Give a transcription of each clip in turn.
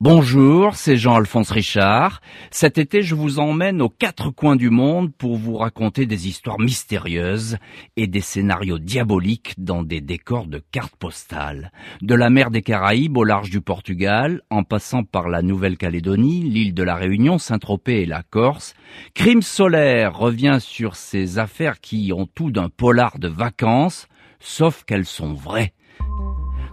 Bonjour, c'est Jean-Alphonse Richard. Cet été, je vous emmène aux quatre coins du monde pour vous raconter des histoires mystérieuses et des scénarios diaboliques dans des décors de cartes postales. De la mer des Caraïbes au large du Portugal, en passant par la Nouvelle-Calédonie, l'île de la Réunion, Saint-Tropez et la Corse, Crime solaire revient sur ces affaires qui ont tout d'un polar de vacances, sauf qu'elles sont vraies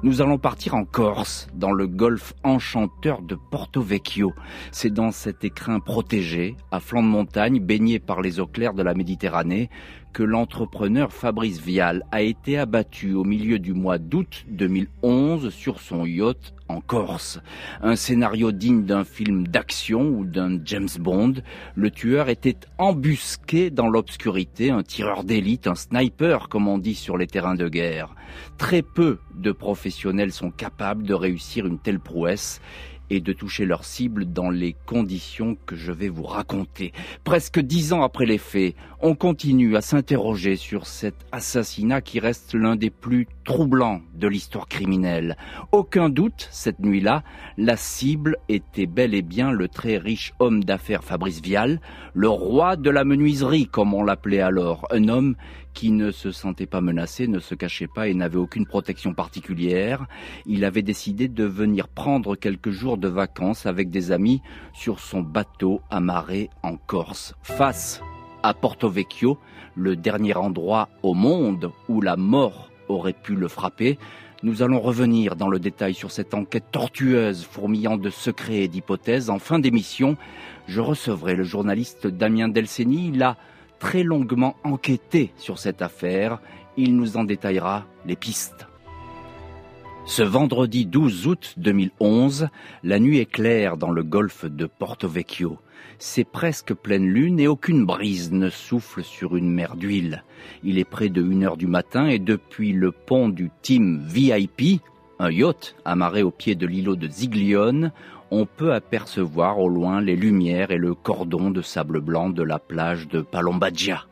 nous allons partir en Corse, dans le golfe enchanteur de Porto Vecchio. C'est dans cet écrin protégé, à flanc de montagne, baigné par les eaux claires de la Méditerranée, que l'entrepreneur Fabrice Vial a été abattu au milieu du mois d'août 2011 sur son yacht en Corse. Un scénario digne d'un film d'action ou d'un James Bond. Le tueur était embusqué dans l'obscurité, un tireur d'élite, un sniper comme on dit sur les terrains de guerre. Très peu de professionnels sont capables de réussir une telle prouesse et de toucher leur cible dans les conditions que je vais vous raconter. Presque dix ans après les faits, on continue à s'interroger sur cet assassinat qui reste l'un des plus troublants de l'histoire criminelle. Aucun doute, cette nuit-là, la cible était bel et bien le très riche homme d'affaires Fabrice Vial, le roi de la menuiserie comme on l'appelait alors, un homme qui ne se sentait pas menacé, ne se cachait pas et n'avait aucune protection particulière. Il avait décidé de venir prendre quelques jours de vacances avec des amis sur son bateau amarré en Corse. Face à Porto Vecchio, le dernier endroit au monde où la mort aurait pu le frapper, nous allons revenir dans le détail sur cette enquête tortueuse, fourmillant de secrets et d'hypothèses. En fin d'émission, je recevrai le journaliste Damien Delceni. Il a très longuement enquêté sur cette affaire. Il nous en détaillera les pistes. Ce vendredi 12 août 2011, la nuit est claire dans le golfe de Porto Vecchio. C'est presque pleine lune et aucune brise ne souffle sur une mer d'huile. Il est près de 1 heure du matin et depuis le pont du Team VIP, un yacht amarré au pied de l'îlot de Ziglione, on peut apercevoir au loin les lumières et le cordon de sable blanc de la plage de Palombagia.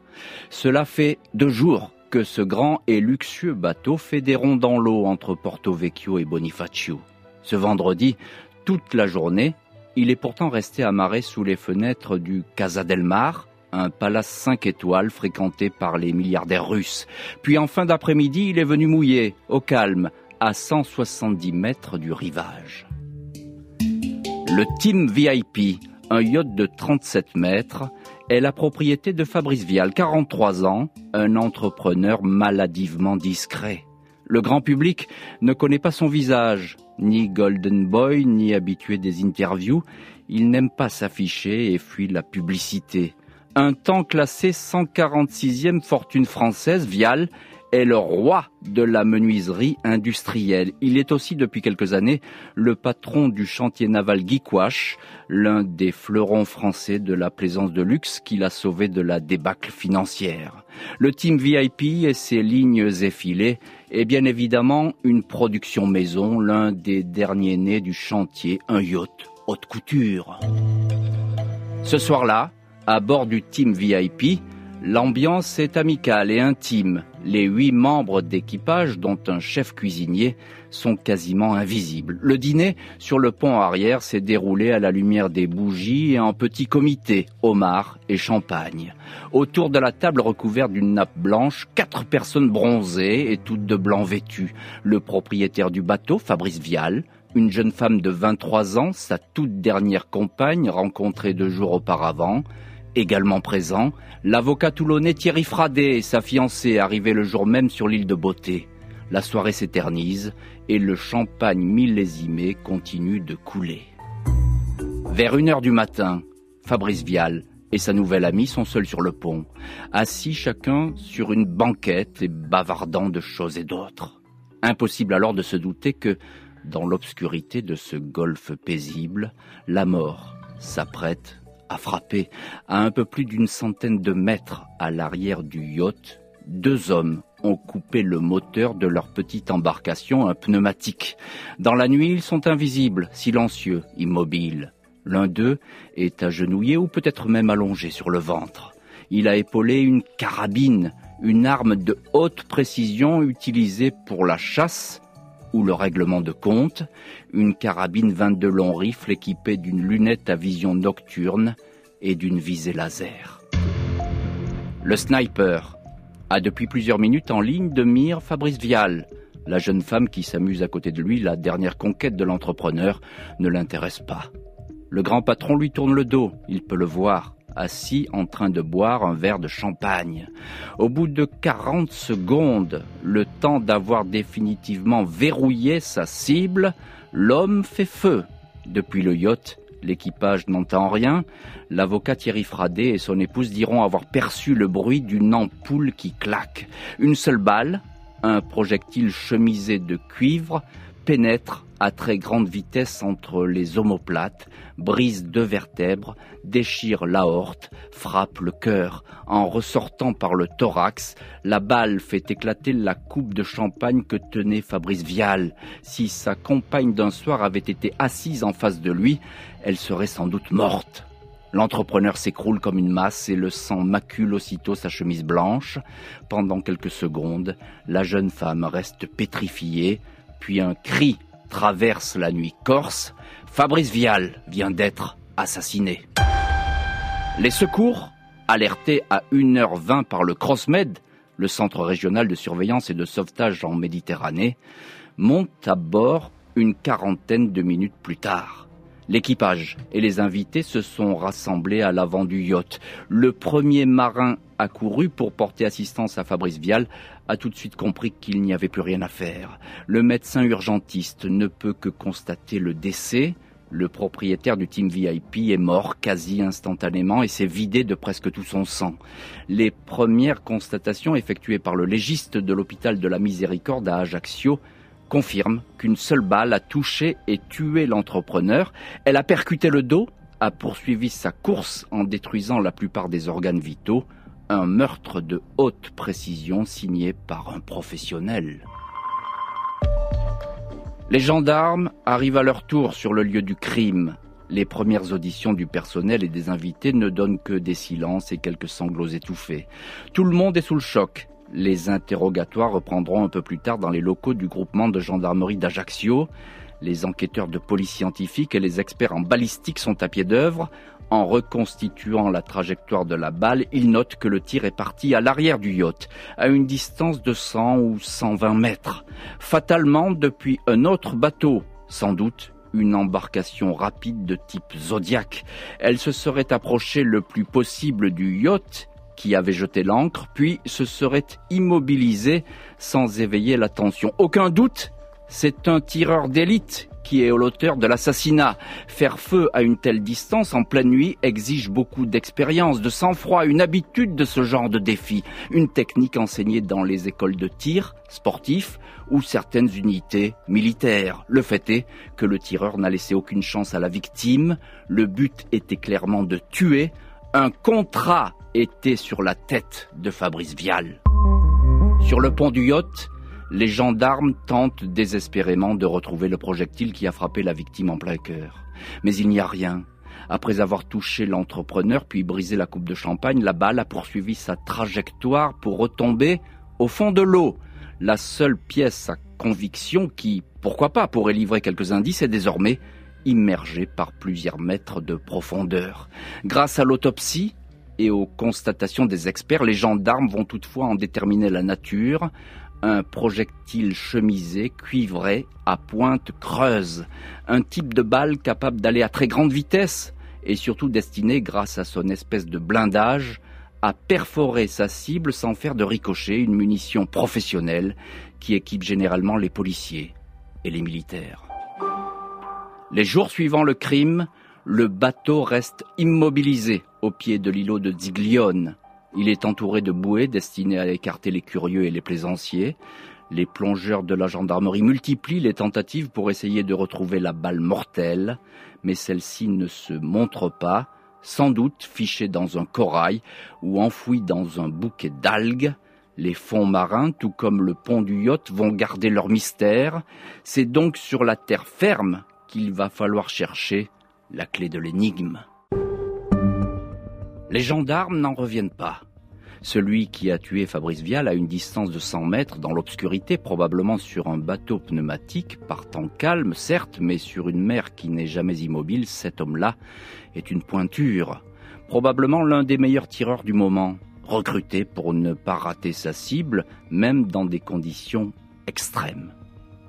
Cela fait deux jours que ce grand et luxueux bateau fait des ronds dans l'eau entre Porto Vecchio et Bonifacio. Ce vendredi, toute la journée, il est pourtant resté amarré sous les fenêtres du Casa del Mar, un palace 5 étoiles fréquenté par les milliardaires russes. Puis en fin d'après-midi, il est venu mouiller, au calme, à 170 mètres du rivage. Le Team VIP, un yacht de 37 mètres, est la propriété de Fabrice Vial, 43 ans, un entrepreneur maladivement discret. Le grand public ne connaît pas son visage, ni Golden Boy, ni habitué des interviews. Il n'aime pas s'afficher et fuit la publicité. Un temps classé 146e fortune française, Vial est le roi de la menuiserie industrielle. Il est aussi depuis quelques années le patron du chantier naval Guiquache, l'un des fleurons français de la plaisance de luxe qui l'a sauvé de la débâcle financière. Le team VIP et ses lignes effilées est bien évidemment une production maison, l'un des derniers nés du chantier, un yacht haute couture. Ce soir-là, à bord du team VIP, L'ambiance est amicale et intime. Les huit membres d'équipage, dont un chef cuisinier, sont quasiment invisibles. Le dîner sur le pont arrière s'est déroulé à la lumière des bougies et en petit comité, homard et champagne. Autour de la table recouverte d'une nappe blanche, quatre personnes bronzées et toutes de blanc vêtues. Le propriétaire du bateau, Fabrice Vial, une jeune femme de 23 ans, sa toute dernière compagne rencontrée deux jours auparavant, Également présent, l'avocat toulonnais Thierry Fradet et sa fiancée arrivés le jour même sur l'île de Beauté. La soirée s'éternise et le champagne millésimé continue de couler. Vers une heure du matin, Fabrice Vial et sa nouvelle amie sont seuls sur le pont, assis chacun sur une banquette et bavardant de choses et d'autres. Impossible alors de se douter que, dans l'obscurité de ce golfe paisible, la mort s'apprête a frappé à un peu plus d'une centaine de mètres à l'arrière du yacht. Deux hommes ont coupé le moteur de leur petite embarcation, un pneumatique. Dans la nuit, ils sont invisibles, silencieux, immobiles. L'un d'eux est agenouillé ou peut-être même allongé sur le ventre. Il a épaulé une carabine, une arme de haute précision utilisée pour la chasse ou le règlement de compte, une carabine 22 long rifle équipée d'une lunette à vision nocturne et d'une visée laser. Le sniper a depuis plusieurs minutes en ligne de mire Fabrice Vial. La jeune femme qui s'amuse à côté de lui, la dernière conquête de l'entrepreneur, ne l'intéresse pas. Le grand patron lui tourne le dos, il peut le voir assis en train de boire un verre de champagne. Au bout de 40 secondes, le temps d'avoir définitivement verrouillé sa cible, l'homme fait feu. Depuis le yacht, l'équipage n'entend rien. L'avocat Thierry Fradet et son épouse diront avoir perçu le bruit d'une ampoule qui claque. Une seule balle, un projectile chemisé de cuivre, pénètre à très grande vitesse entre les omoplates, brise deux vertèbres, déchire l'aorte, frappe le cœur. En ressortant par le thorax, la balle fait éclater la coupe de champagne que tenait Fabrice Vial. Si sa compagne d'un soir avait été assise en face de lui, elle serait sans doute morte. L'entrepreneur s'écroule comme une masse et le sang macule aussitôt sa chemise blanche. Pendant quelques secondes, la jeune femme reste pétrifiée, puis un cri traverse la nuit corse, Fabrice Vial vient d'être assassiné. Les secours, alertés à 1h20 par le CrossMed, le centre régional de surveillance et de sauvetage en Méditerranée, montent à bord une quarantaine de minutes plus tard. L'équipage et les invités se sont rassemblés à l'avant du yacht. Le premier marin accouru pour porter assistance à Fabrice Vial a tout de suite compris qu'il n'y avait plus rien à faire. Le médecin urgentiste ne peut que constater le décès. Le propriétaire du team VIP est mort quasi instantanément et s'est vidé de presque tout son sang. Les premières constatations effectuées par le légiste de l'hôpital de la Miséricorde à Ajaccio confirme qu'une seule balle a touché et tué l'entrepreneur. Elle a percuté le dos, a poursuivi sa course en détruisant la plupart des organes vitaux. Un meurtre de haute précision signé par un professionnel. Les gendarmes arrivent à leur tour sur le lieu du crime. Les premières auditions du personnel et des invités ne donnent que des silences et quelques sanglots étouffés. Tout le monde est sous le choc. Les interrogatoires reprendront un peu plus tard dans les locaux du groupement de gendarmerie d'Ajaccio. Les enquêteurs de police scientifique et les experts en balistique sont à pied d'œuvre. En reconstituant la trajectoire de la balle, ils notent que le tir est parti à l'arrière du yacht, à une distance de 100 ou 120 mètres, fatalement depuis un autre bateau, sans doute une embarcation rapide de type Zodiac. Elle se serait approchée le plus possible du yacht qui avait jeté l'ancre, puis se serait immobilisé sans éveiller l'attention. Aucun doute, c'est un tireur d'élite qui est l'auteur de l'assassinat. Faire feu à une telle distance en pleine nuit exige beaucoup d'expérience, de sang-froid, une habitude de ce genre de défi, une technique enseignée dans les écoles de tir sportifs ou certaines unités militaires. Le fait est que le tireur n'a laissé aucune chance à la victime, le but était clairement de tuer, un contrat était sur la tête de Fabrice Vial. Sur le pont du yacht, les gendarmes tentent désespérément de retrouver le projectile qui a frappé la victime en plein cœur. Mais il n'y a rien. Après avoir touché l'entrepreneur puis brisé la coupe de champagne, la balle a poursuivi sa trajectoire pour retomber au fond de l'eau. La seule pièce à conviction qui, pourquoi pas, pourrait livrer quelques indices est désormais immergée par plusieurs mètres de profondeur. Grâce à l'autopsie, et aux constatations des experts, les gendarmes vont toutefois en déterminer la nature. Un projectile chemisé, cuivré, à pointe creuse. Un type de balle capable d'aller à très grande vitesse et surtout destiné, grâce à son espèce de blindage, à perforer sa cible sans faire de ricochet, une munition professionnelle qui équipe généralement les policiers et les militaires. Les jours suivant le crime, le bateau reste immobilisé au pied de l'îlot de Ziglione. Il est entouré de bouées destinées à écarter les curieux et les plaisanciers. Les plongeurs de la gendarmerie multiplient les tentatives pour essayer de retrouver la balle mortelle, mais celle-ci ne se montre pas, sans doute fichée dans un corail ou enfouie dans un bouquet d'algues. Les fonds marins, tout comme le pont du yacht, vont garder leur mystère. C'est donc sur la terre ferme qu'il va falloir chercher la clé de l'énigme. Les gendarmes n'en reviennent pas. Celui qui a tué Fabrice Vial à une distance de 100 mètres dans l'obscurité, probablement sur un bateau pneumatique, par temps calme, certes, mais sur une mer qui n'est jamais immobile, cet homme-là est une pointure. Probablement l'un des meilleurs tireurs du moment, recruté pour ne pas rater sa cible, même dans des conditions extrêmes.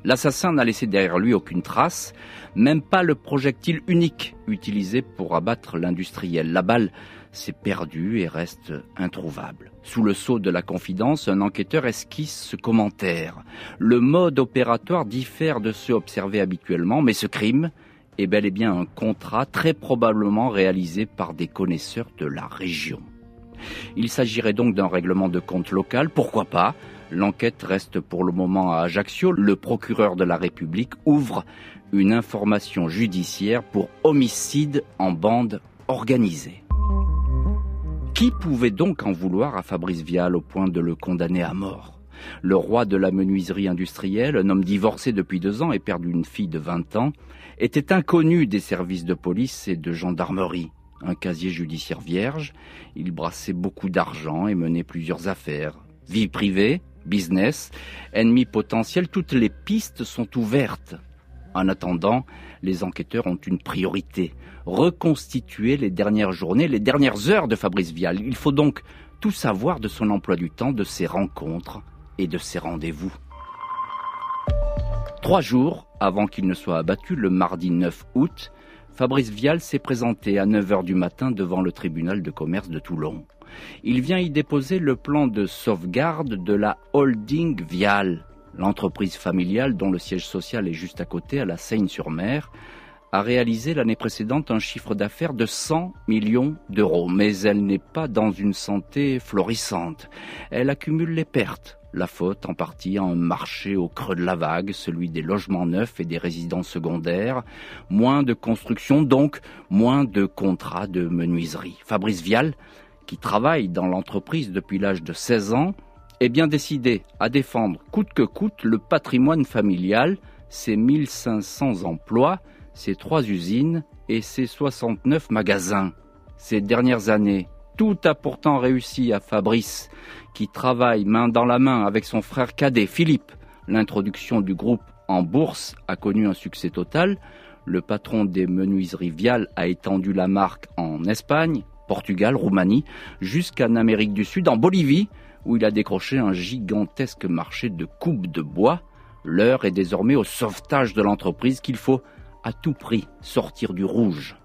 L'assassin n'a laissé derrière lui aucune trace, même pas le projectile unique utilisé pour abattre l'industriel. La balle s'est perdue et reste introuvable. Sous le sceau de la confidence, un enquêteur esquisse ce commentaire. Le mode opératoire diffère de ceux observés habituellement, mais ce crime est bel et bien un contrat très probablement réalisé par des connaisseurs de la région. Il s'agirait donc d'un règlement de compte local, pourquoi pas L'enquête reste pour le moment à Ajaccio. Le procureur de la République ouvre une information judiciaire pour homicide en bande organisée. Qui pouvait donc en vouloir à Fabrice Vial au point de le condamner à mort? Le roi de la menuiserie industrielle, un homme divorcé depuis deux ans et père d'une fille de 20 ans, était inconnu des services de police et de gendarmerie. Un casier judiciaire vierge, il brassait beaucoup d'argent et menait plusieurs affaires. Vie privée, business, ennemis potentiels, toutes les pistes sont ouvertes. En attendant, les enquêteurs ont une priorité, reconstituer les dernières journées, les dernières heures de Fabrice Vial. Il faut donc tout savoir de son emploi du temps, de ses rencontres et de ses rendez-vous. Trois jours avant qu'il ne soit abattu, le mardi 9 août, Fabrice Vial s'est présenté à 9 heures du matin devant le tribunal de commerce de Toulon. Il vient y déposer le plan de sauvegarde de la holding Vial, l'entreprise familiale dont le siège social est juste à côté, à la Seine-sur-Mer, a réalisé l'année précédente un chiffre d'affaires de 100 millions d'euros. Mais elle n'est pas dans une santé florissante. Elle accumule les pertes. La faute en partie à un marché au creux de la vague, celui des logements neufs et des résidences secondaires. Moins de construction, donc moins de contrats de menuiserie. Fabrice Vial qui travaille dans l'entreprise depuis l'âge de 16 ans, est bien décidé à défendre coûte que coûte le patrimoine familial, ses 1500 emplois, ses trois usines et ses 69 magasins. Ces dernières années, tout a pourtant réussi à Fabrice, qui travaille main dans la main avec son frère cadet Philippe. L'introduction du groupe en bourse a connu un succès total. Le patron des menuiseries Vial a étendu la marque en Espagne, Portugal, Roumanie, jusqu'en Amérique du Sud, en Bolivie, où il a décroché un gigantesque marché de coupes de bois. L'heure est désormais au sauvetage de l'entreprise qu'il faut à tout prix sortir du rouge.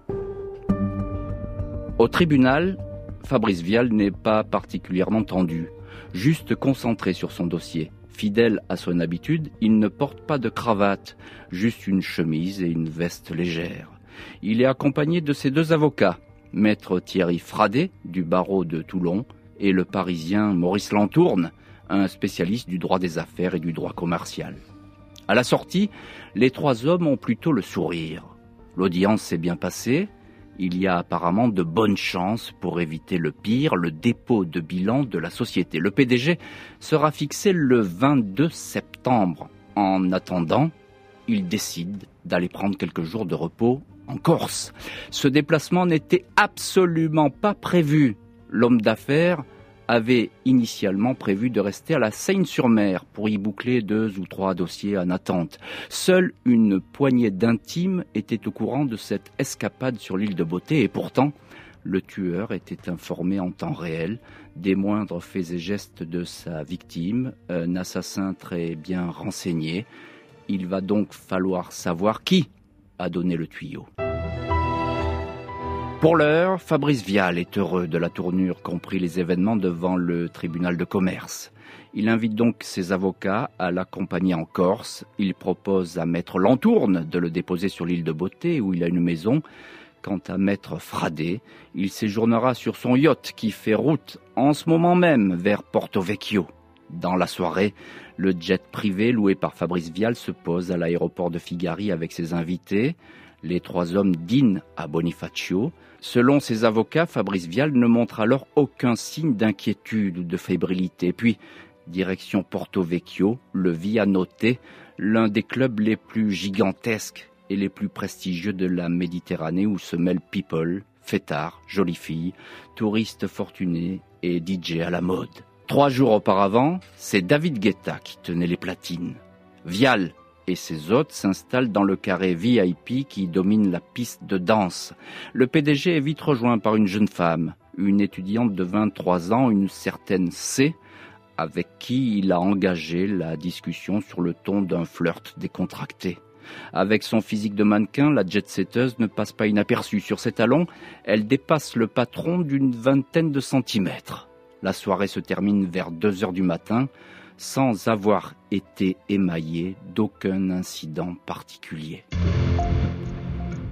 Au tribunal, Fabrice Vial n'est pas particulièrement tendu, juste concentré sur son dossier. Fidèle à son habitude, il ne porte pas de cravate, juste une chemise et une veste légère. Il est accompagné de ses deux avocats, maître Thierry Fradet du barreau de Toulon et le parisien Maurice Lantourne, un spécialiste du droit des affaires et du droit commercial. À la sortie, les trois hommes ont plutôt le sourire. L'audience s'est bien passée. Il y a apparemment de bonnes chances pour éviter le pire, le dépôt de bilan de la société. Le PDG sera fixé le 22 septembre. En attendant, il décide d'aller prendre quelques jours de repos Corse. Ce déplacement n'était absolument pas prévu. L'homme d'affaires avait initialement prévu de rester à la Seine-sur-Mer pour y boucler deux ou trois dossiers en attente. Seule une poignée d'intimes était au courant de cette escapade sur l'île de Beauté et pourtant, le tueur était informé en temps réel des moindres faits et gestes de sa victime, un assassin très bien renseigné. Il va donc falloir savoir qui le tuyau. Pour l'heure, Fabrice Vial est heureux de la tournure compris les événements devant le tribunal de commerce. Il invite donc ses avocats à l'accompagner en Corse. Il propose à maître Lantourne de le déposer sur l'île de Beauté où il a une maison. Quant à maître Fradet, il séjournera sur son yacht qui fait route en ce moment même vers Porto Vecchio. Dans la soirée, le jet privé loué par Fabrice Vial se pose à l'aéroport de Figari avec ses invités. Les trois hommes dînent à Bonifacio. Selon ses avocats, Fabrice Vial ne montre alors aucun signe d'inquiétude ou de fébrilité. Puis, direction Porto Vecchio, le Via Notte, l'un des clubs les plus gigantesques et les plus prestigieux de la Méditerranée où se mêlent people, fêtards, jolies filles, touristes fortunés et DJ à la mode. Trois jours auparavant, c'est David Guetta qui tenait les platines. Vial et ses hôtes s'installent dans le carré VIP qui domine la piste de danse. Le PDG est vite rejoint par une jeune femme, une étudiante de 23 ans, une certaine C, avec qui il a engagé la discussion sur le ton d'un flirt décontracté. Avec son physique de mannequin, la jet-setteuse ne passe pas inaperçue. Sur ses talons, elle dépasse le patron d'une vingtaine de centimètres. La soirée se termine vers 2 heures du matin sans avoir été émaillée d'aucun incident particulier.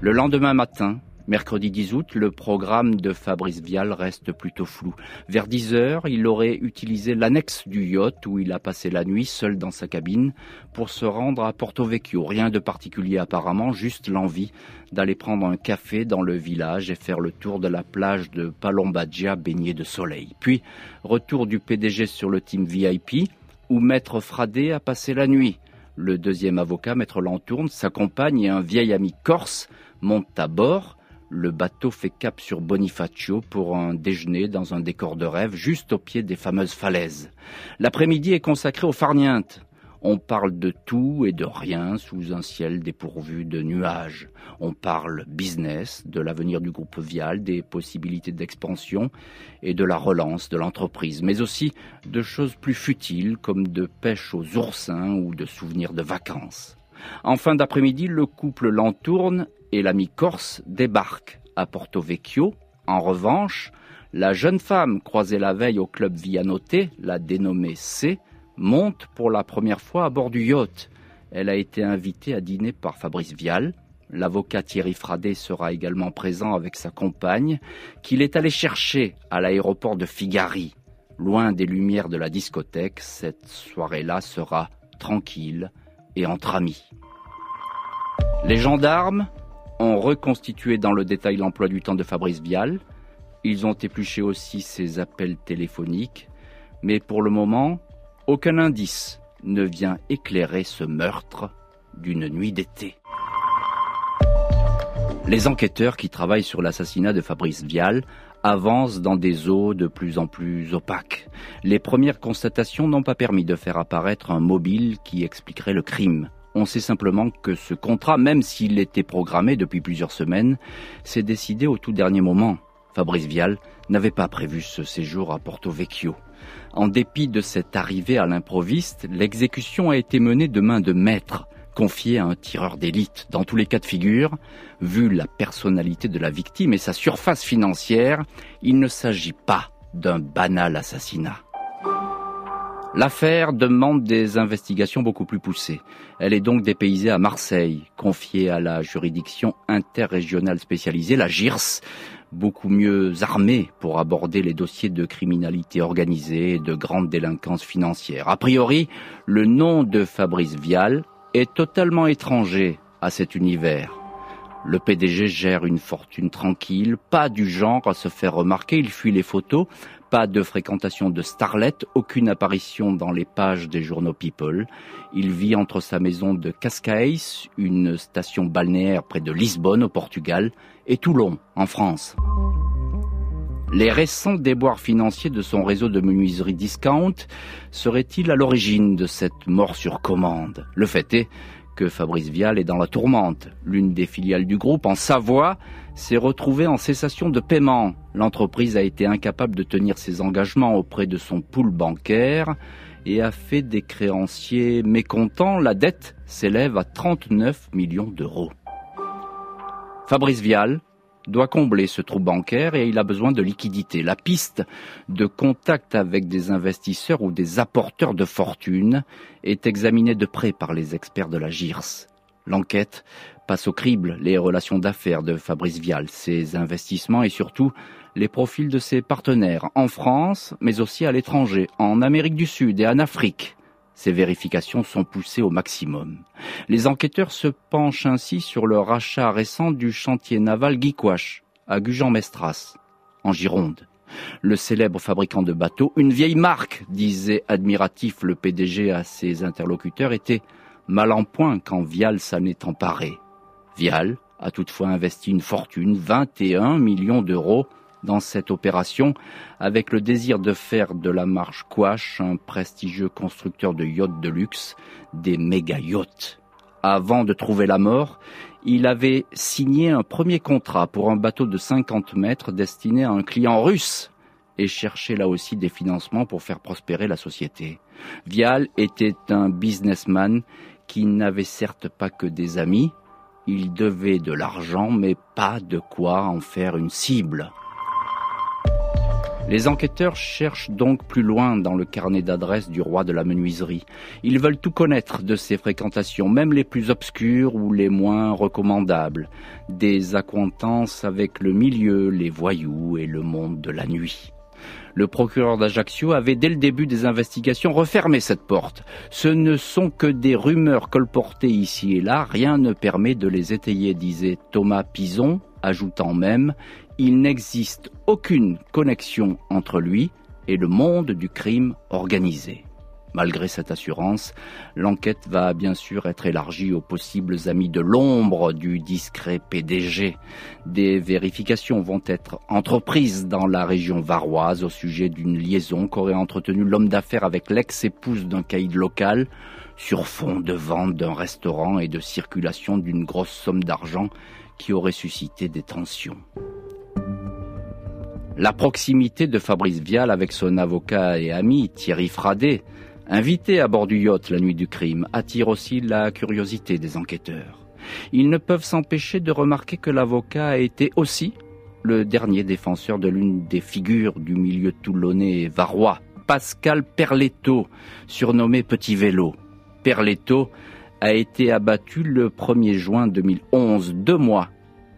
Le lendemain matin, Mercredi 10 août, le programme de Fabrice Vial reste plutôt flou. Vers 10 heures, il aurait utilisé l'annexe du yacht où il a passé la nuit seul dans sa cabine pour se rendre à Porto Vecchio. Rien de particulier apparemment, juste l'envie d'aller prendre un café dans le village et faire le tour de la plage de Palombagia baignée de soleil. Puis, retour du PDG sur le team VIP où Maître Fradé a passé la nuit. Le deuxième avocat, Maître Lantourne, sa compagne et un vieil ami corse montent à bord le bateau fait cap sur Bonifacio pour un déjeuner dans un décor de rêve juste au pied des fameuses falaises. L'après-midi est consacré aux farnientes. On parle de tout et de rien sous un ciel dépourvu de nuages. On parle business, de l'avenir du groupe Vial, des possibilités d'expansion et de la relance de l'entreprise, mais aussi de choses plus futiles comme de pêche aux oursins ou de souvenirs de vacances. En fin d'après-midi, le couple l'entourne et l'ami corse débarque à Porto Vecchio. En revanche, la jeune femme croisée la veille au club Vianoté, la dénommée C, monte pour la première fois à bord du yacht. Elle a été invitée à dîner par Fabrice Vial. L'avocat Thierry Fradet sera également présent avec sa compagne, qu'il est allé chercher à l'aéroport de Figari. Loin des lumières de la discothèque, cette soirée-là sera tranquille et entre amis. Les gendarmes ont reconstitué dans le détail l'emploi du temps de Fabrice Vial. Ils ont épluché aussi ses appels téléphoniques. Mais pour le moment, aucun indice ne vient éclairer ce meurtre d'une nuit d'été. Les enquêteurs qui travaillent sur l'assassinat de Fabrice Vial avancent dans des eaux de plus en plus opaques. Les premières constatations n'ont pas permis de faire apparaître un mobile qui expliquerait le crime. On sait simplement que ce contrat, même s'il était programmé depuis plusieurs semaines, s'est décidé au tout dernier moment. Fabrice Vial n'avait pas prévu ce séjour à Porto Vecchio. En dépit de cette arrivée à l'improviste, l'exécution a été menée de main de maître, confiée à un tireur d'élite. Dans tous les cas de figure, vu la personnalité de la victime et sa surface financière, il ne s'agit pas d'un banal assassinat. L'affaire demande des investigations beaucoup plus poussées. Elle est donc dépaysée à Marseille, confiée à la juridiction interrégionale spécialisée, la GIRS, beaucoup mieux armée pour aborder les dossiers de criminalité organisée et de grande délinquance financière. A priori, le nom de Fabrice Vial est totalement étranger à cet univers. Le PDG gère une fortune tranquille, pas du genre à se faire remarquer, il fuit les photos, pas de fréquentation de starlet, aucune apparition dans les pages des journaux People. Il vit entre sa maison de Cascais, une station balnéaire près de Lisbonne au Portugal, et Toulon en France. Les récents déboires financiers de son réseau de menuiserie discount seraient-ils à l'origine de cette mort sur commande? Le fait est que Fabrice Vial est dans la tourmente. L'une des filiales du groupe, en Savoie, s'est retrouvée en cessation de paiement. L'entreprise a été incapable de tenir ses engagements auprès de son pool bancaire et a fait des créanciers mécontents. La dette s'élève à 39 millions d'euros. Fabrice Vial, doit combler ce trou bancaire et il a besoin de liquidité. La piste de contact avec des investisseurs ou des apporteurs de fortune est examinée de près par les experts de la GIRS. L'enquête passe au crible les relations d'affaires de Fabrice Vial, ses investissements et surtout les profils de ses partenaires en France, mais aussi à l'étranger, en Amérique du Sud et en Afrique. Ces vérifications sont poussées au maximum. Les enquêteurs se penchent ainsi sur le rachat récent du chantier naval Guiquache, à Gujan-Mestras, en Gironde. Le célèbre fabricant de bateaux, une vieille marque, disait admiratif le PDG à ses interlocuteurs, était mal en point quand Vial s'en est emparé. Vial a toutefois investi une fortune, 21 millions d'euros, dans cette opération avec le désir de faire de la marche Quash un prestigieux constructeur de yachts de luxe, des méga yachts. Avant de trouver la mort, il avait signé un premier contrat pour un bateau de 50 mètres destiné à un client russe et cherchait là aussi des financements pour faire prospérer la société. Vial était un businessman qui n'avait certes pas que des amis, il devait de l'argent mais pas de quoi en faire une cible. Les enquêteurs cherchent donc plus loin dans le carnet d'adresses du roi de la menuiserie. Ils veulent tout connaître de ses fréquentations, même les plus obscures ou les moins recommandables, des acquaintances avec le milieu, les voyous et le monde de la nuit. Le procureur d'Ajaccio avait dès le début des investigations refermé cette porte. Ce ne sont que des rumeurs colportées ici et là, rien ne permet de les étayer, disait Thomas Pison, ajoutant même il n'existe aucune connexion entre lui et le monde du crime organisé. Malgré cette assurance, l'enquête va bien sûr être élargie aux possibles amis de l'ombre du discret PDG. Des vérifications vont être entreprises dans la région varoise au sujet d'une liaison qu'aurait entretenue l'homme d'affaires avec l'ex-épouse d'un caïd local sur fond de vente d'un restaurant et de circulation d'une grosse somme d'argent qui aurait suscité des tensions. La proximité de Fabrice Vial avec son avocat et ami Thierry Fradet, invité à bord du yacht la nuit du crime, attire aussi la curiosité des enquêteurs. Ils ne peuvent s'empêcher de remarquer que l'avocat a été aussi le dernier défenseur de l'une des figures du milieu toulonnais et varois, Pascal Perletto, surnommé Petit Vélo. Perletto a été abattu le 1er juin 2011, deux mois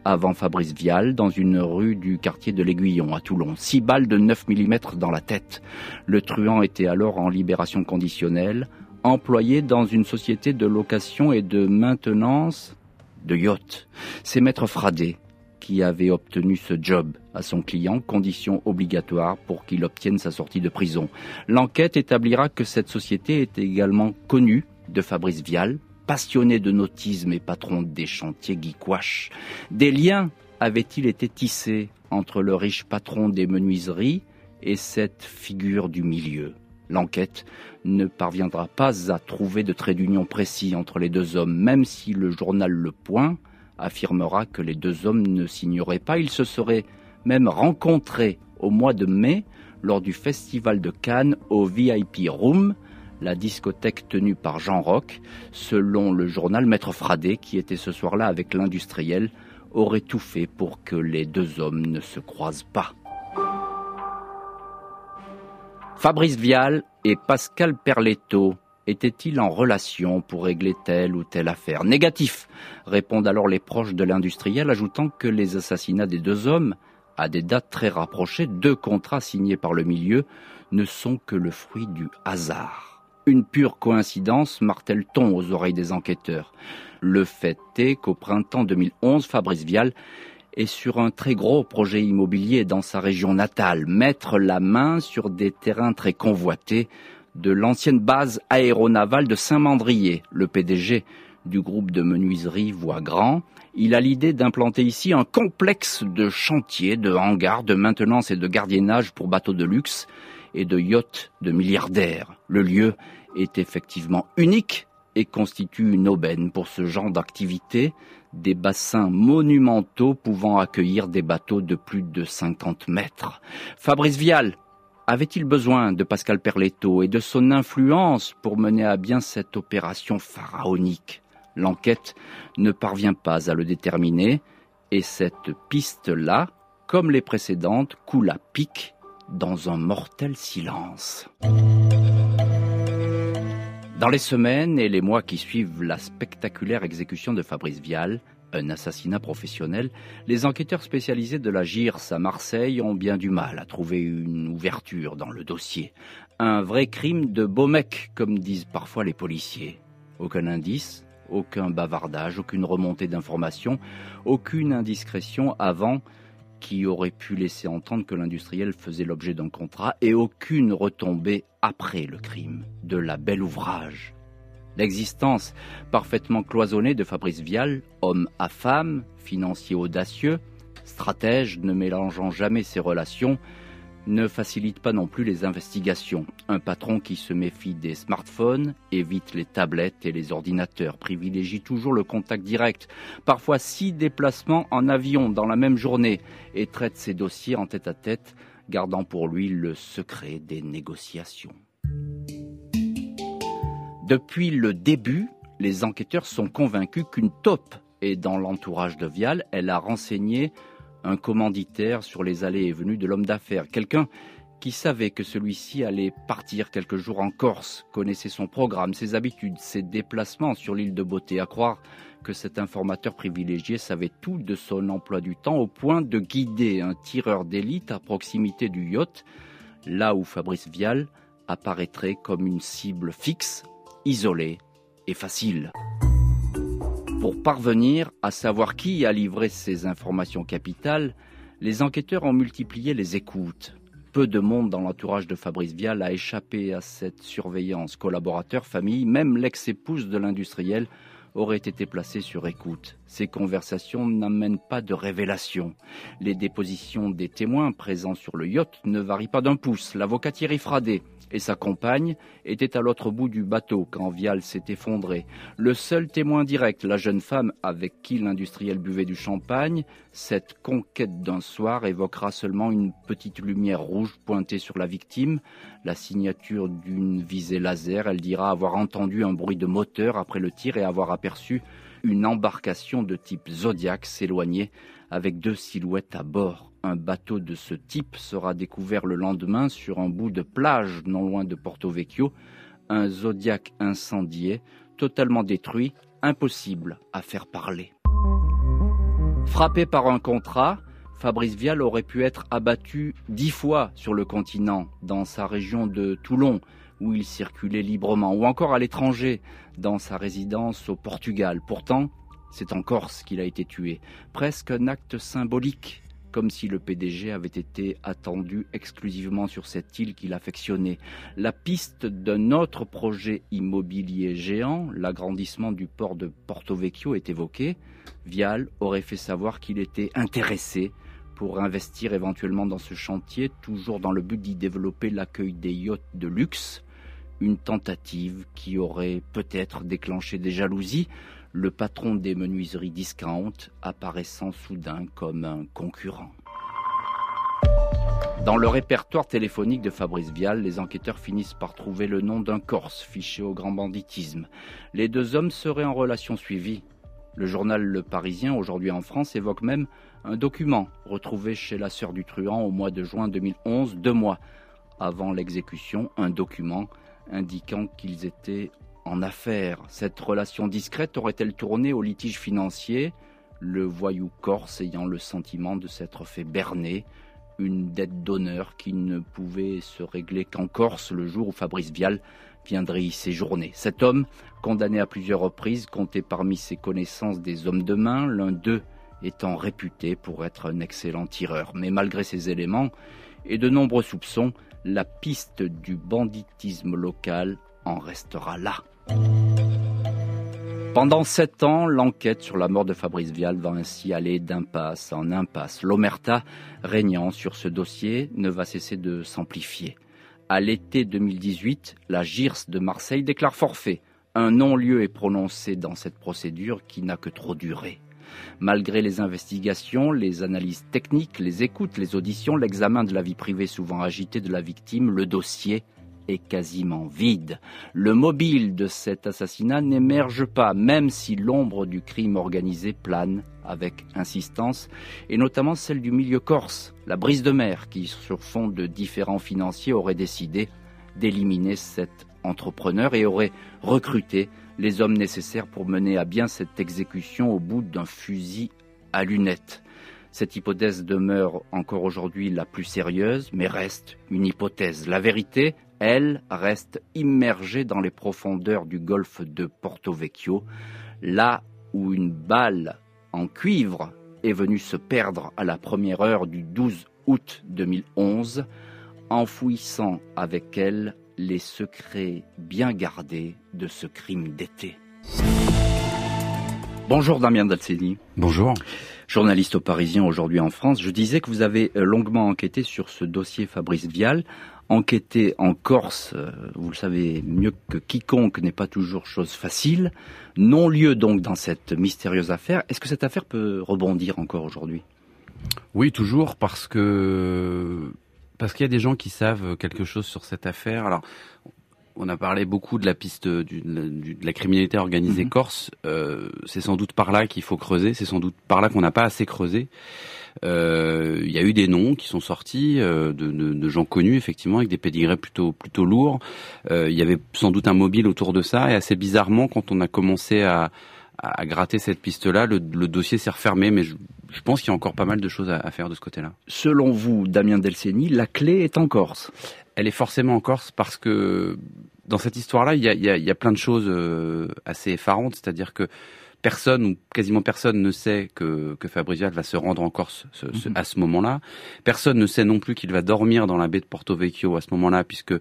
avant Fabrice Vial, dans une rue du quartier de l'Aiguillon à Toulon. Six balles de 9 mm dans la tête. Le truand était alors en libération conditionnelle, employé dans une société de location et de maintenance de yachts. C'est Maître Fradet qui avait obtenu ce job à son client, condition obligatoire pour qu'il obtienne sa sortie de prison. L'enquête établira que cette société est également connue de Fabrice Vial passionné de nautisme et patron des chantiers Guiquache. Des liens avaient-ils été tissés entre le riche patron des menuiseries et cette figure du milieu? L'enquête ne parviendra pas à trouver de trait d'union précis entre les deux hommes, même si le journal Le Point affirmera que les deux hommes ne s'ignoraient pas. Ils se seraient même rencontrés au mois de mai lors du festival de Cannes au VIP Room, la discothèque tenue par Jean Roch, selon le journal Maître Fradet, qui était ce soir-là avec l'industriel, aurait tout fait pour que les deux hommes ne se croisent pas. Fabrice Vial et Pascal Perletto étaient-ils en relation pour régler telle ou telle affaire Négatif, répondent alors les proches de l'industriel, ajoutant que les assassinats des deux hommes, à des dates très rapprochées, deux contrats signés par le milieu, ne sont que le fruit du hasard. Une pure coïncidence, martèle-t-on aux oreilles des enquêteurs? Le fait est qu'au printemps 2011, Fabrice Vial est sur un très gros projet immobilier dans sa région natale, mettre la main sur des terrains très convoités de l'ancienne base aéronavale de Saint-Mandrier. Le PDG du groupe de menuiserie voit grand. Il a l'idée d'implanter ici un complexe de chantiers, de hangars, de maintenance et de gardiennage pour bateaux de luxe et de yachts de milliardaires. Le lieu est effectivement unique et constitue une aubaine pour ce genre d'activité, des bassins monumentaux pouvant accueillir des bateaux de plus de 50 mètres. Fabrice Vial avait-il besoin de Pascal Perletto et de son influence pour mener à bien cette opération pharaonique? L'enquête ne parvient pas à le déterminer et cette piste-là, comme les précédentes, coule à pic dans un mortel silence. Dans les semaines et les mois qui suivent la spectaculaire exécution de Fabrice Vial, un assassinat professionnel, les enquêteurs spécialisés de la GIRS à Marseille ont bien du mal à trouver une ouverture dans le dossier. Un vrai crime de beau mec, comme disent parfois les policiers. Aucun indice, aucun bavardage, aucune remontée d'informations, aucune indiscrétion avant qui aurait pu laisser entendre que l'industriel faisait l'objet d'un contrat et aucune retombée après le crime de la belle ouvrage. L'existence parfaitement cloisonnée de Fabrice Vial, homme à femme, financier audacieux, Stratège, ne mélangeant jamais ses relations, ne facilite pas non plus les investigations. Un patron qui se méfie des smartphones, évite les tablettes et les ordinateurs, privilégie toujours le contact direct, parfois six déplacements en avion dans la même journée, et traite ses dossiers en tête à tête, gardant pour lui le secret des négociations. Depuis le début, les enquêteurs sont convaincus qu'une taupe est dans l'entourage de Vial. Elle a renseigné un commanditaire sur les allées et venues de l'homme d'affaires, quelqu'un qui savait que celui-ci allait partir quelques jours en Corse, connaissait son programme, ses habitudes, ses déplacements sur l'île de Beauté, à croire que cet informateur privilégié savait tout de son emploi du temps au point de guider un tireur d'élite à proximité du yacht, là où Fabrice Vial apparaîtrait comme une cible fixe, isolée et facile. Pour parvenir à savoir qui a livré ces informations capitales, les enquêteurs ont multiplié les écoutes. Peu de monde dans l'entourage de Fabrice Vial a échappé à cette surveillance. Collaborateurs, famille, même l'ex-épouse de l'industriel aurait été placé sur écoute. Ces conversations n'amènent pas de révélation. Les dépositions des témoins présents sur le yacht ne varient pas d'un pouce. L'avocat Thierry Fradet et sa compagne étaient à l'autre bout du bateau quand Vial s'est effondré. Le seul témoin direct, la jeune femme avec qui l'industriel buvait du champagne, cette conquête d'un soir évoquera seulement une petite lumière rouge pointée sur la victime, la signature d'une visée laser. Elle dira avoir entendu un bruit de moteur après le tir et avoir aperçu une embarcation de type Zodiac s'éloigner avec deux silhouettes à bord. Un bateau de ce type sera découvert le lendemain sur un bout de plage non loin de Porto Vecchio, un Zodiac incendié, totalement détruit, impossible à faire parler. Frappé par un contrat, Fabrice Vial aurait pu être abattu dix fois sur le continent, dans sa région de Toulon, où il circulait librement, ou encore à l'étranger, dans sa résidence au Portugal. Pourtant, c'est en Corse qu'il a été tué. Presque un acte symbolique, comme si le PDG avait été attendu exclusivement sur cette île qu'il affectionnait. La piste d'un autre projet immobilier géant, l'agrandissement du port de Porto Vecchio, est évoquée. Vial aurait fait savoir qu'il était intéressé pour investir éventuellement dans ce chantier, toujours dans le but d'y développer l'accueil des yachts de luxe, une tentative qui aurait peut-être déclenché des jalousies, le patron des menuiseries discount apparaissant soudain comme un concurrent. Dans le répertoire téléphonique de Fabrice Vial, les enquêteurs finissent par trouver le nom d'un Corse fiché au grand banditisme. Les deux hommes seraient en relation suivie. Le journal Le Parisien, aujourd'hui en France, évoque même un document retrouvé chez la sœur du truand au mois de juin 2011, deux mois avant l'exécution, un document indiquant qu'ils étaient en affaires. Cette relation discrète aurait-elle tourné au litige financier, le voyou corse ayant le sentiment de s'être fait berner, une dette d'honneur qui ne pouvait se régler qu'en Corse le jour où Fabrice Vial viendrait y séjourner. Cet homme, condamné à plusieurs reprises, comptait parmi ses connaissances des hommes de main, l'un d'eux étant réputé pour être un excellent tireur. Mais malgré ces éléments et de nombreux soupçons, la piste du banditisme local en restera là. Pendant sept ans, l'enquête sur la mort de Fabrice Vial va ainsi aller d'impasse en impasse. L'omerta régnant sur ce dossier ne va cesser de s'amplifier. À l'été 2018, la GIRS de Marseille déclare forfait. Un non-lieu est prononcé dans cette procédure qui n'a que trop duré. Malgré les investigations, les analyses techniques, les écoutes, les auditions, l'examen de la vie privée souvent agitée de la victime, le dossier est quasiment vide. Le mobile de cet assassinat n'émerge pas, même si l'ombre du crime organisé plane avec insistance, et notamment celle du milieu corse, la brise de mer, qui, sur fond de différents financiers, aurait décidé d'éliminer cet entrepreneur et aurait recruté les hommes nécessaires pour mener à bien cette exécution au bout d'un fusil à lunettes. Cette hypothèse demeure encore aujourd'hui la plus sérieuse, mais reste une hypothèse. La vérité, elle, reste immergée dans les profondeurs du golfe de Porto Vecchio, là où une balle en cuivre est venue se perdre à la première heure du 12 août 2011, enfouissant avec elle les secrets bien gardés de ce crime d'été. Bonjour Damien Dalceni. Bonjour. journaliste au Parisien aujourd'hui en France. Je disais que vous avez longuement enquêté sur ce dossier Fabrice Vial. Enquêter en Corse, euh, vous le savez mieux que quiconque, n'est pas toujours chose facile. Non-lieu donc dans cette mystérieuse affaire. Est-ce que cette affaire peut rebondir encore aujourd'hui? Oui, toujours, parce que parce qu'il y a des gens qui savent quelque chose sur cette affaire. Alors, on a parlé beaucoup de la piste du, de la criminalité organisée mhm. corse. Euh, c'est sans doute par là qu'il faut creuser. C'est sans doute par là qu'on n'a pas assez creusé. Euh, il y a eu des noms qui sont sortis euh, de, de, de, gens connus effectivement avec des pédigrés plutôt plutôt lourds. Il y avait sans doute un mobile autour de ça et assez bizarrement quand on a commencé à, à gratter cette piste-là, le, le, dossier s'est refermé. Mais je, je pense qu'il y a encore pas mal de choses à, à faire de ce côté-là. Selon vous, Damien Delceni, la clé est en Corse Elle est forcément en Corse parce que dans cette histoire-là, il y a, plein de choses euh, assez effarantes, c'est-à-dire que personne ou quasiment personne ne sait que, que Fabrizial va se rendre en Corse ce, ce, mhm. à ce moment-là. Personne ne sait non plus qu'il va dormir dans la baie de Porto Vecchio à ce moment-là, puisque euh,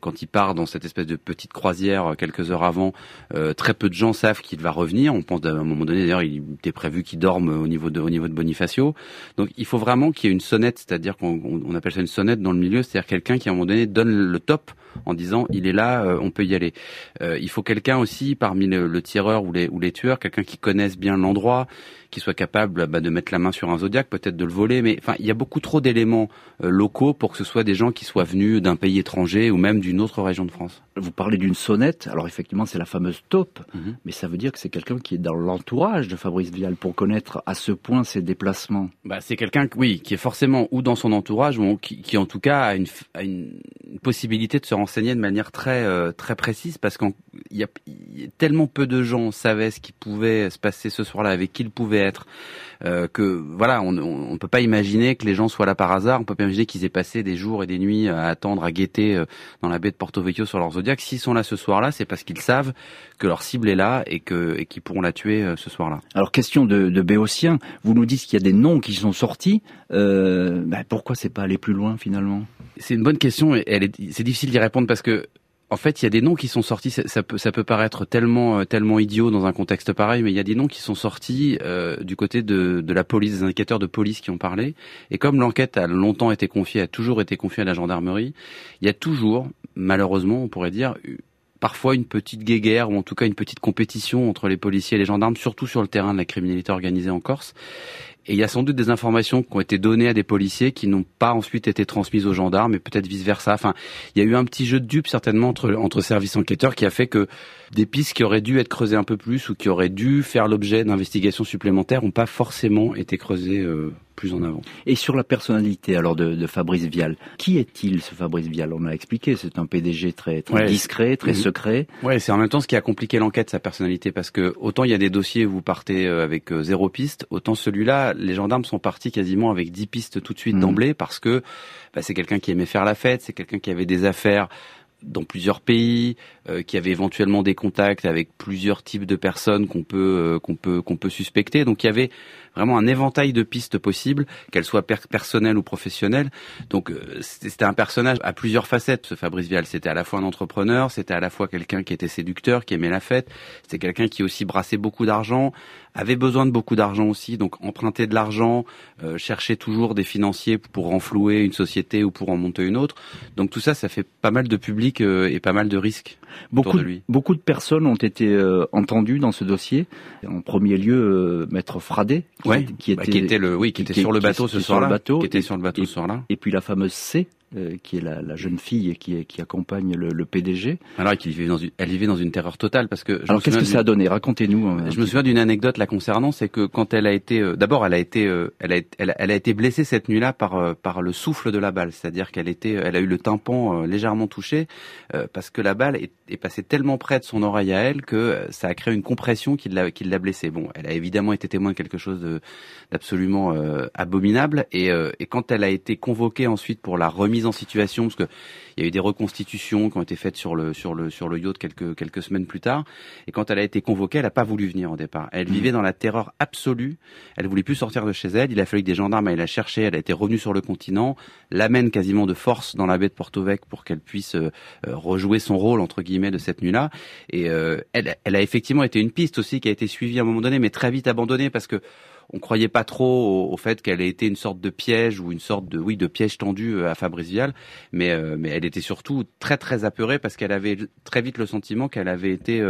quand il part dans cette espèce de petite croisière euh, quelques heures avant, euh, très peu de gens savent qu'il va revenir. On pense à un moment donné, d'ailleurs, il était prévu qu'il dorme au niveau de, au niveau de Bonifacio. Donc il faut vraiment qu'il y ait une sonnette, c'est-à-dire qu'on on appelle ça une sonnette dans le milieu, c'est-à-dire quelqu'un qui à un moment donné donne le top en disant il est là, euh, on peut y aller. Euh, il faut quelqu'un aussi parmi le, le tireur ou les, ou les tueurs, quelqu'un qui connaisse bien l'endroit, qui soit capable bah, de mettre la main sur un zodiaque, peut-être de le voler. Mais enfin, il y a beaucoup trop d'éléments euh, locaux pour que ce soit des gens qui soient venus d'un pays étranger ou même d'une autre région de France. Vous parlez d'une sonnette. Alors effectivement, c'est la fameuse taupe, mhm. mais ça veut dire que c'est quelqu'un qui est dans l'entourage de Fabrice Vial pour connaître à ce point ses déplacements. Bah, c'est quelqu'un, oui, qui est forcément ou dans son entourage ou qui, qui en tout cas a une, a une, possibilité de se renseigner de manière très euh, très précise parce qu'il y, y a, tellement peu de gens savaient ce qui pouvait se passer ce soir-là, avec qui il pouvait être, euh, que voilà, on ne peut pas imaginer que les gens soient là par hasard. On peut pas imaginer qu'ils aient passé des jours et des nuits à attendre, à guetter euh, dans la baie de Porto Vecchio sur leur zodiaque. S'ils sont là ce soir-là, c'est parce qu'ils savent que leur cible est là et que et qu'ils pourront la tuer euh, ce soir-là. Alors question de, de Béotien, vous nous dites qu'il y a des noms qui sont sortis. Euh, ben pourquoi c'est pas aller plus loin finalement? C'est une bonne question et c'est difficile d'y répondre parce que en fait, il y a des noms qui sont sortis. Ça, peut, paraître tellement, euh, tellement idiot dans un contexte pareil, mais il y a des noms qui sont sortis euh, du côté de, de la police, des indicateurs de police qui ont parlé. Et comme l'enquête a longtemps été confiée, a toujours été confiée à la gendarmerie, il y a toujours, malheureusement, on pourrait dire, parfois une petite guéguerre ou en tout cas une petite compétition entre les policiers et les gendarmes, surtout sur le terrain de la criminalité organisée en Corse. Et il y a sans doute des informations qui ont été données à des policiers qui n'ont pas ensuite été transmises aux gendarmes et peut-être vice versa. Enfin, il y a eu un petit jeu de dupes certainement entre, entre services enquêteurs qui a fait que des pistes qui auraient dû être creusées un peu plus ou qui auraient dû faire l'objet d'investigations supplémentaires n'ont pas forcément été creusées euh, plus en avant. Et sur la personnalité alors de, de Fabrice Vial, qui est-il ce Fabrice Vial? On a expliqué, c'est un PDG très, très ouais. discret, très secret. Ouais, c'est en même temps ce qui a compliqué l'enquête, sa personnalité, parce que autant il y a des dossiers où vous partez euh, avec euh, zéro piste, autant celui-là, les gendarmes sont partis quasiment avec dix pistes tout de suite mmh. d'emblée, parce que bah, c'est quelqu'un qui aimait faire la fête, c'est quelqu'un qui avait des affaires dans plusieurs pays, euh, qui avait éventuellement des contacts avec plusieurs types de personnes qu'on peut euh, qu'on peut qu'on peut suspecter. Donc il y avait vraiment un éventail de pistes possibles, qu'elles soient per personnelles ou professionnelles. Donc euh, c'était un personnage à plusieurs facettes, ce Fabrice Vial. C'était à la fois un entrepreneur, c'était à la fois quelqu'un qui était séducteur, qui aimait la fête, c'était quelqu'un qui aussi brassait beaucoup d'argent, avait besoin de beaucoup d'argent aussi, donc emprunter de l'argent, euh, chercher toujours des financiers pour renflouer une société ou pour en monter une autre. Donc tout ça, ça fait pas mal de public euh, et pas mal de risques. Beaucoup de, lui. beaucoup de personnes ont été euh, entendues dans ce dossier. En premier lieu, euh, Maître Fradet, qui, ouais, qui, était, bah, qui était le, oui, qui, qui était sur le bateau ce soir-là, qui était sur le bateau et, ce soir-là. Et puis la fameuse C, euh, qui est la, la, jeune fille qui, qui accompagne le, le PDG. Alors elle vivait dans une, elle vivait dans une terreur totale parce que. Je Alors qu'est-ce que ça a donné? Racontez-nous. Je me souviens d'une anecdote la concernant, c'est que quand elle a été, euh, d'abord elle a été, euh, elle, a, elle, elle, a été blessée cette nuit-là par par le souffle de la balle, c'est-à-dire qu'elle était, elle a eu le tympan légèrement touché parce que la balle est, est, passée tellement près de son oreille à elle que ça a créé une compression qui l'a qui l'a blessée. Bon, elle a évidemment été témoin de quelque chose d'absolument abominable et, et quand elle a été convoquée ensuite pour la remise en situation parce que il y a eu des reconstitutions qui ont été faites sur le sur le sur le yacht quelques quelques semaines plus tard. Et quand elle a été convoquée, elle n'a pas voulu venir au départ. Elle mmh. vivait dans la terreur absolue. Elle voulait plus sortir de chez elle. Il a fallu que des gendarmes aillent la chercher. Elle a été revenue sur le continent, l'amène quasiment de force dans la baie de Porto Vec pour qu'elle puisse euh, rejouer son rôle entre guillemets de cette nuit-là. Et euh, elle elle a effectivement été une piste aussi qui a été suivie à un moment donné, mais très vite abandonnée parce que on croyait pas trop au, fait qu'elle ait été une sorte de piège ou une sorte de oui de piège tendu à Fabrice Vial, mais mais elle était surtout très très apeurée parce qu'elle avait très vite le sentiment qu'elle avait été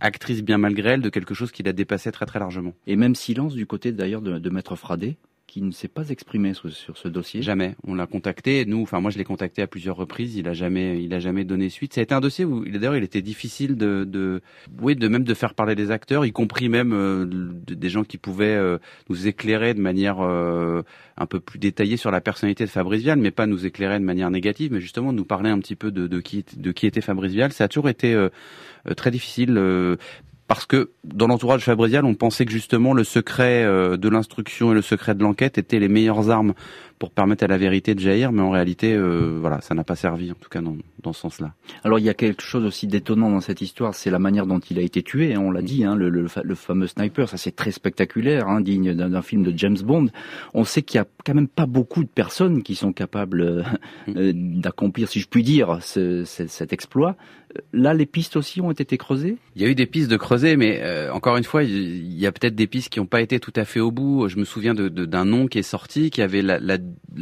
actrice bien malgré elle de quelque chose qui la dépassait très très largement. Et même silence du côté d'ailleurs de, de Maître Fradé qui ne s'est pas exprimé sur, ce dossier Jamais. On l'a contacté. Nous, enfin moi, je l'ai contacté à plusieurs reprises. Il a jamais, il a jamais donné suite. Ça a été un dossier où, d'ailleurs, il était difficile de, de, oui, de même de faire parler des acteurs, y compris même euh, des gens qui pouvaient euh, nous éclairer de manière euh, un peu plus détaillée sur la personnalité de Fabrice Vial, mais pas nous éclairer de manière négative, mais justement nous parler un petit peu de, de qui, de qui était Fabrice Vial. Ça a toujours été très difficile parce que dans l'entourage fabricial, on pensait que justement le secret euh, de l'instruction et le secret de l'enquête étaient les meilleures armes pour permettre à la vérité de jaillir, mais en réalité, euh, voilà, ça n'a pas servi, en tout cas dans, dans ce sens-là. Alors il y a quelque chose aussi d'étonnant dans cette histoire, c'est la manière dont il a été tué. Hein, on l'a dit, hein, le, le, le, fameux sniper, ça c'est très spectaculaire, hein, digne d'un film de James Bond. On sait qu'il y a quand même pas beaucoup de personnes qui sont capables euh, mm. d'accomplir, si je puis dire, ce, cet exploit. Là, les pistes aussi ont été creusées? Il y a eu des pistes de creuser, mais euh, encore une fois, il y a peut-être des pistes qui n'ont pas été tout à fait au bout. Je me souviens d'un de, nom qui est sorti, qui avait la,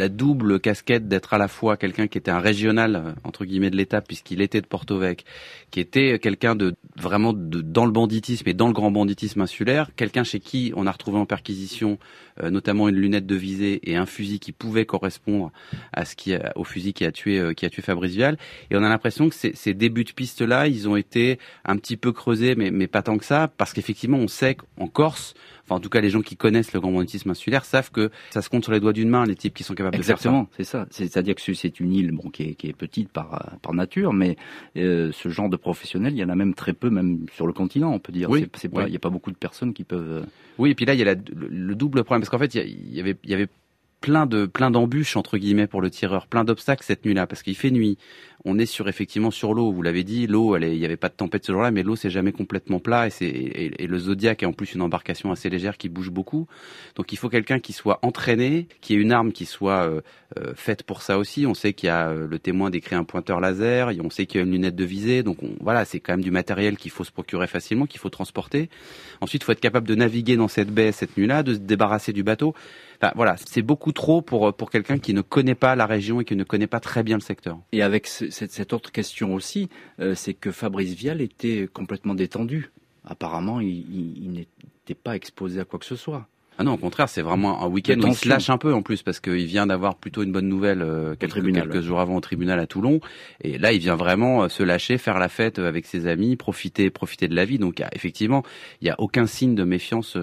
double casquette d'être à la fois quelqu'un qui était un régional euh, entre guillemets de l'État, puisqu'il était de Porto Vec, qui était quelqu'un de vraiment de, dans le banditisme et dans le grand banditisme insulaire, quelqu'un chez qui on a retrouvé en perquisition euh, notamment une lunette de visée et un fusil qui pouvait correspondre à ce qui au fusil qui a tué qui a tué Fabrice Vial. Et on a l'impression que ces débuts de pistes-là, ils ont été un petit peu creusés, mais, mais pas tant que ça, parce qu'effectivement, on sait qu'en Corse, enfin en tout cas les gens qui connaissent le grand banditisme insulaire savent que ça se compte sur les doigts d'une main les types qui sont capables de faire ça. Exactement, c'est ça. C'est-à-dire que c'est une île bon qui est, qui est petite par par nature, mais euh, ce genre de professionnels, il y en a même très peu, même sur le continent, on peut dire. Oui, c'est, il n'y a pas beaucoup de personnes qui peuvent. Euh, oui, et puis là il y a le, double problème parce qu'en fait il y, avait il y avait plein de plein d'embûches entre guillemets pour le tireur, plein d'obstacles cette nuit-là parce qu'il fait nuit. On est sur effectivement sur l'eau, vous l'avez dit, l'eau, il n'y avait pas de tempête ce jour-là, mais l'eau c'est jamais complètement plat et et, le Zodiac est en plus une embarcation assez légère qui bouge beaucoup. Donc il faut quelqu'un qui soit entraîné, qui ait une arme qui soit euh, euh, faite pour ça aussi. On sait qu'il y a euh, le témoin décrit un pointeur laser, on sait qu'il y a une lunette de visée, donc voilà, c'est quand même du matériel qu'il faut se procurer facilement, qu'il faut transporter. Ensuite, il faut être capable de naviguer dans cette baie cette nuit-là, de se débarrasser du bateau voilà, c'est beaucoup trop pour pour quelqu'un qui ne connaît pas la région et qui ne connaît pas très bien le secteur. Et avec cette, autre question aussi, euh, c'est que Fabrice Vial était complètement détendu. Apparemment, il n'était pas exposé à quoi que ce soit. Ah non, au contraire, c'est vraiment un week-end où il se lâche un peu en plus parce qu'il vient d'avoir plutôt une bonne nouvelle euh, quelques, jours avant au tribunal à Toulon. Et là, il vient vraiment euh, se lâcher, faire la fête avec ses amis, profiter, profiter de la vie. Donc, effectivement, il n'y a aucun signe de méfiance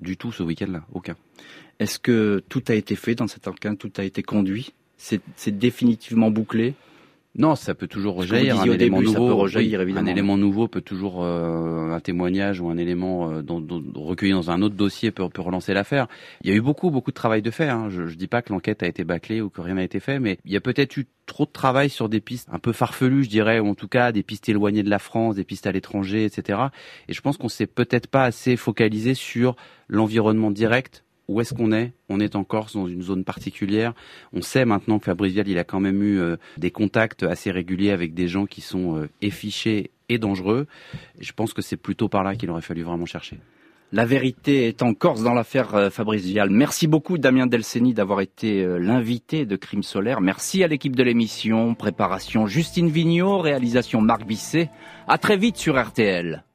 du tout ce week-end-là, aucun. Est-ce que tout a été fait dans cet enquête, tout a été conduit? C'est définitivement bouclé? Non, ça peut toujours rejaillir. Un élément nouveau, Un élément nouveau peut toujours euh, un témoignage ou un élément euh, recueilli dans un autre dossier peut, peut relancer l'affaire. Il y a eu beaucoup, beaucoup de travail de fait. Hein. Je, ne dis pas que l'enquête a été bâclée ou que rien n'a été fait, mais il y a peut-être eu trop de travail sur des pistes un peu farfelues, je dirais, ou en tout cas des pistes éloignées de la France, des pistes à l'étranger, etc. Et je pense qu'on s'est peut-être pas assez focalisé sur l'environnement direct où est-ce qu'on est? On est en Corse, dans une zone particulière. On sait maintenant que Fabrice Vial, il a quand même eu euh, des contacts assez réguliers avec des gens qui sont euh, effichés et dangereux. je pense que c'est plutôt par là qu'il aurait fallu vraiment chercher. La vérité est en Corse dans l'affaire euh, Fabrice Vial. Merci beaucoup Damien Delceni d'avoir été l'invité de Crime Solaire. Merci à l'équipe de l'émission. Préparation Justine Vignot, réalisation Marc Bisset. À très vite sur RTL.